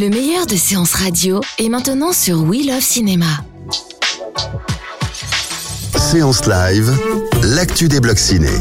Le meilleur de séances radio est maintenant sur We Love Cinéma. Séance live, l'actu des blocs ciné.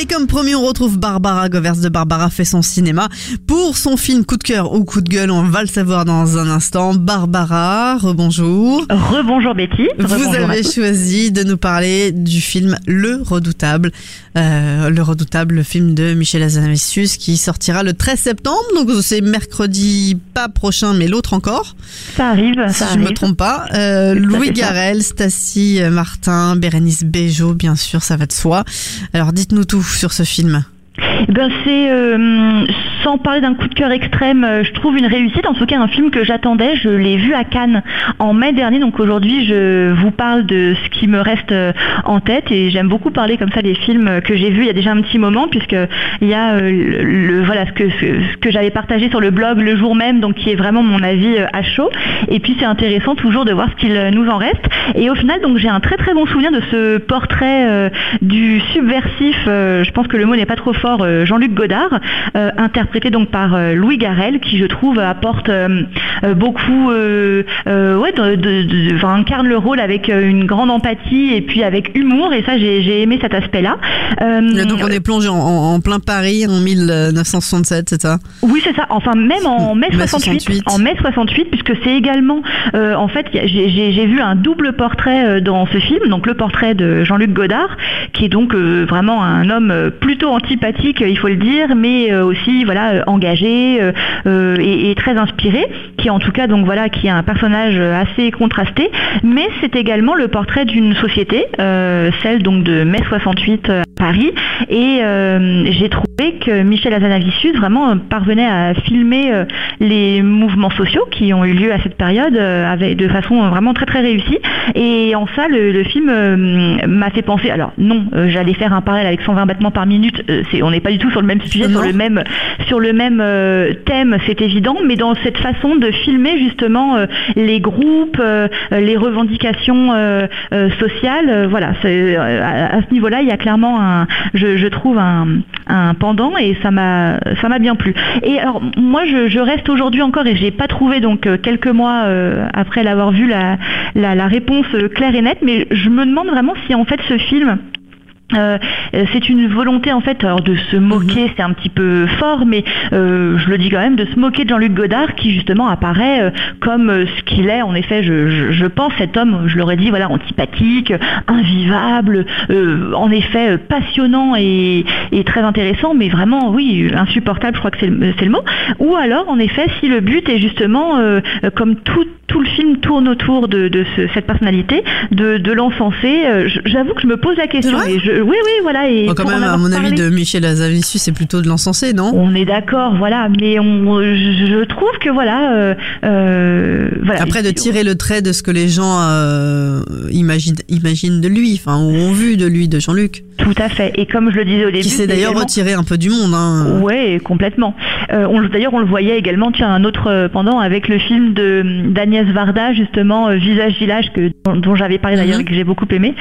Et comme promis, on retrouve Barbara Govers de Barbara fait son cinéma pour son film coup de cœur ou coup de gueule. On va le savoir dans un instant. Barbara, rebonjour. Rebonjour Betty. Vous avez choisi de nous parler du film Le Redoutable. Euh, le Redoutable, le film de Michel Hazanavicius qui sortira le 13 septembre. Donc c'est mercredi, pas prochain, mais l'autre encore. Ça arrive, Si ça je me arrive. trompe pas. Euh, Louis. Garel, Stacy Martin, Bérénice Bejo, bien sûr, ça va de soi. Alors dites-nous tout sur ce film? Eh Ben c'est euh, sans parler d'un coup de cœur extrême, euh, je trouve une réussite. En tout cas, un film que j'attendais. Je l'ai vu à Cannes en mai dernier. Donc aujourd'hui, je vous parle de ce qui me reste euh, en tête et j'aime beaucoup parler comme ça des films que j'ai vus il y a déjà un petit moment puisque il y a euh, le, voilà ce que que j'avais partagé sur le blog le jour même, donc qui est vraiment mon avis euh, à chaud. Et puis c'est intéressant toujours de voir ce qu'il euh, nous en reste. Et au final, donc j'ai un très très bon souvenir de ce portrait euh, du subversif. euh, je pense que le mot n'est pas trop fort. euh, Jean-Luc Godard, euh, interprété donc par euh, Louis Garrel, qui je trouve apporte euh, euh, beaucoup, euh, ouais, de, de- de- enfin, incarne le rôle avec une grande empathie et puis avec humour. Et ça, j'ai aimé cet aspect-là. Donc on est plongé en, en- en plein Paris en 1967, c'est ça? Oui, c'est ça. Enfin, même en mai Mai 68, 68. en mai 68, puisque c'est également, en fait, j'ai vu un double portrait dans ce film, donc le portrait de Jean-Luc Godard, qui est donc vraiment un homme plutôt antipathique, il faut le dire, mais aussi voilà euh, engagé euh, euh, et, et très inspiré, qui en tout cas donc voilà, qui est un personnage assez contrasté. Mais c'est également le portrait d'une société, euh, celle donc de mai 68 euh, à Paris, et euh, j'ai trouvé que Michel Hazanavicius vraiment parvenait à filmer les mouvements sociaux qui ont eu lieu à cette période avec, de façon vraiment très très réussie. Et en ça, le, le film m'a fait penser. Alors non, j'allais faire un parallèle avec 120 battements par minute. c'est, on n'est pas du tout sur le même sujet, Non. sur le même sur le même euh, thème, c'est évident. Mais dans cette façon de filmer justement euh, les groupes, euh, les revendications sociales, voilà. À, à ce niveau-là, il y a clairement un, je, trouve un, pendant et ça m'a ça m'a bien plu. Et alors moi je, reste aujourd'hui encore et j'ai pas trouvé donc quelques mois après l'avoir vu la, la, réponse claire et nette, mais je me demande vraiment si en fait ce film euh, euh, c'est une volonté en fait alors de se moquer, c'est un petit peu fort, mais euh, je le dis quand même, de se moquer de Jean-Luc Godard qui justement apparaît euh, comme euh, ce qu'il est. En effet, je, je, je pense cet homme, je l'aurais dit, voilà, antipathique, invivable, euh, en effet passionnant et, et très intéressant, mais vraiment oui insupportable. Je crois que c'est le, le mot. Ou alors en effet, si le but est justement comme tout tout le film tourne autour de, de ce- cette personnalité, de, de euh, je- J'avoue que je me pose la question. Et je- oui, oui, voilà. Et Bon, Quand même, à mon avis, de Michel Hazanavicius, c'est plutôt de l'encenser, non? On est d'accord, voilà. Mais on, je, je trouve que voilà, euh, euh, voilà. Après, de tirer le trait de ce que les gens euh, imaginent, imaginent de lui, enfin, ou ont vu de lui, de Jean-Luc, Tout à fait. Et comme je le disais au début, qui s'est d'ailleurs également- retiré un peu du monde. Hein. Ouais, complètement. Euh, on D'ailleurs, on le voyait également, tiens, un autre euh, pendant avec le film de d'Agnès Varda, justement, euh, Visage Village, que, dont, dont j'avais parlé d'ailleurs Mhm. et que j'ai beaucoup aimé.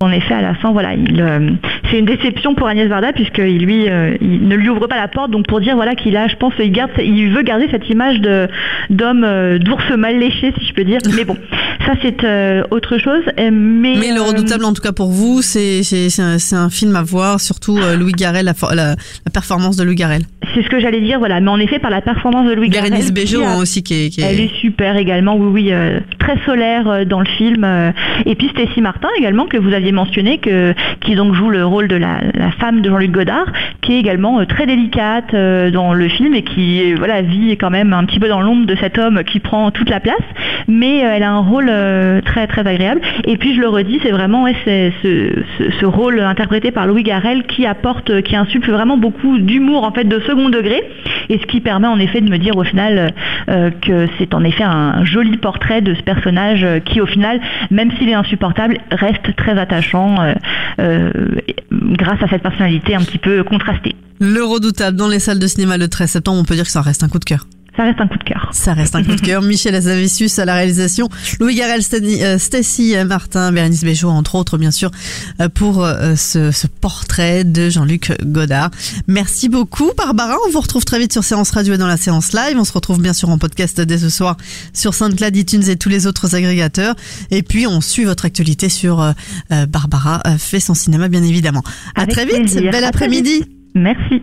En effet, à la fin, voilà, il, euh, c'est une déception pour Agnès Varda puisqu'il lui, euh, il ne lui ouvre pas la porte. Donc pour dire voilà qu'il a, je pense, il garde, il veut garder cette image de d'homme euh, d'ours mal léché, si je peux dire. Mais bon, ça c'est euh, autre chose. Mais, Mais Le euh, Redoutable, en tout cas pour vous, c'est c'est- c'est un, film à voir, surtout euh, Louis Garrel, la, for- la, la performance de Louis Garrel. c'est ce que j'allais dire, voilà. Mais en effet, par la performance de Louis Bérénice Garrel, qui a- hein, aussi, qui est... Qui est- Elle est super également, oui, oui, euh, très solaire euh, dans le film. euh. et puis Stécie Martin également, que vous aviez mentionné, que, qui donc joue le rôle de la, femme de Jean-Luc Godard, qui est également euh, très délicate euh, dans le film et qui voilà, vit quand même un petit peu dans l'ombre de cet homme qui prend toute la place. Mais euh, elle a un rôle très très agréable. Et puis je le redis, c'est vraiment ce, rôle interprété par Louis Garrel qui apporte, qui insuffle vraiment beaucoup d'humour en fait de second degré. Et ce qui permet en effet de me dire au final que c'est en effet un joli portrait de ce personnage qui au final, même s'il est insupportable, reste très attachant grâce à cette personnalité un petit peu contrastée. Le Redoutable dans les salles de cinéma le 13 septembre, on peut dire que ça reste un coup de cœur. Ça reste un coup de cœur. Ça reste un coup de cœur. Michel Azavicius à la réalisation, Louis Garel, euh, Stacy Martin, Bérénice Béchaud, entre autres, bien sûr, euh, pour euh, ce, ce portrait de Jean-Luc Godard. Merci beaucoup, Barbara. On vous retrouve très vite sur Séance Radio et dans la séance live. On se retrouve bien sûr en podcast dès ce soir sur SoundCloud, iTunes et tous les autres agrégateurs. Et puis, on suit votre actualité sur Barbara fait son cinéma, bien évidemment. À Avec très vite. plaisir. Bel après-midi. Merci.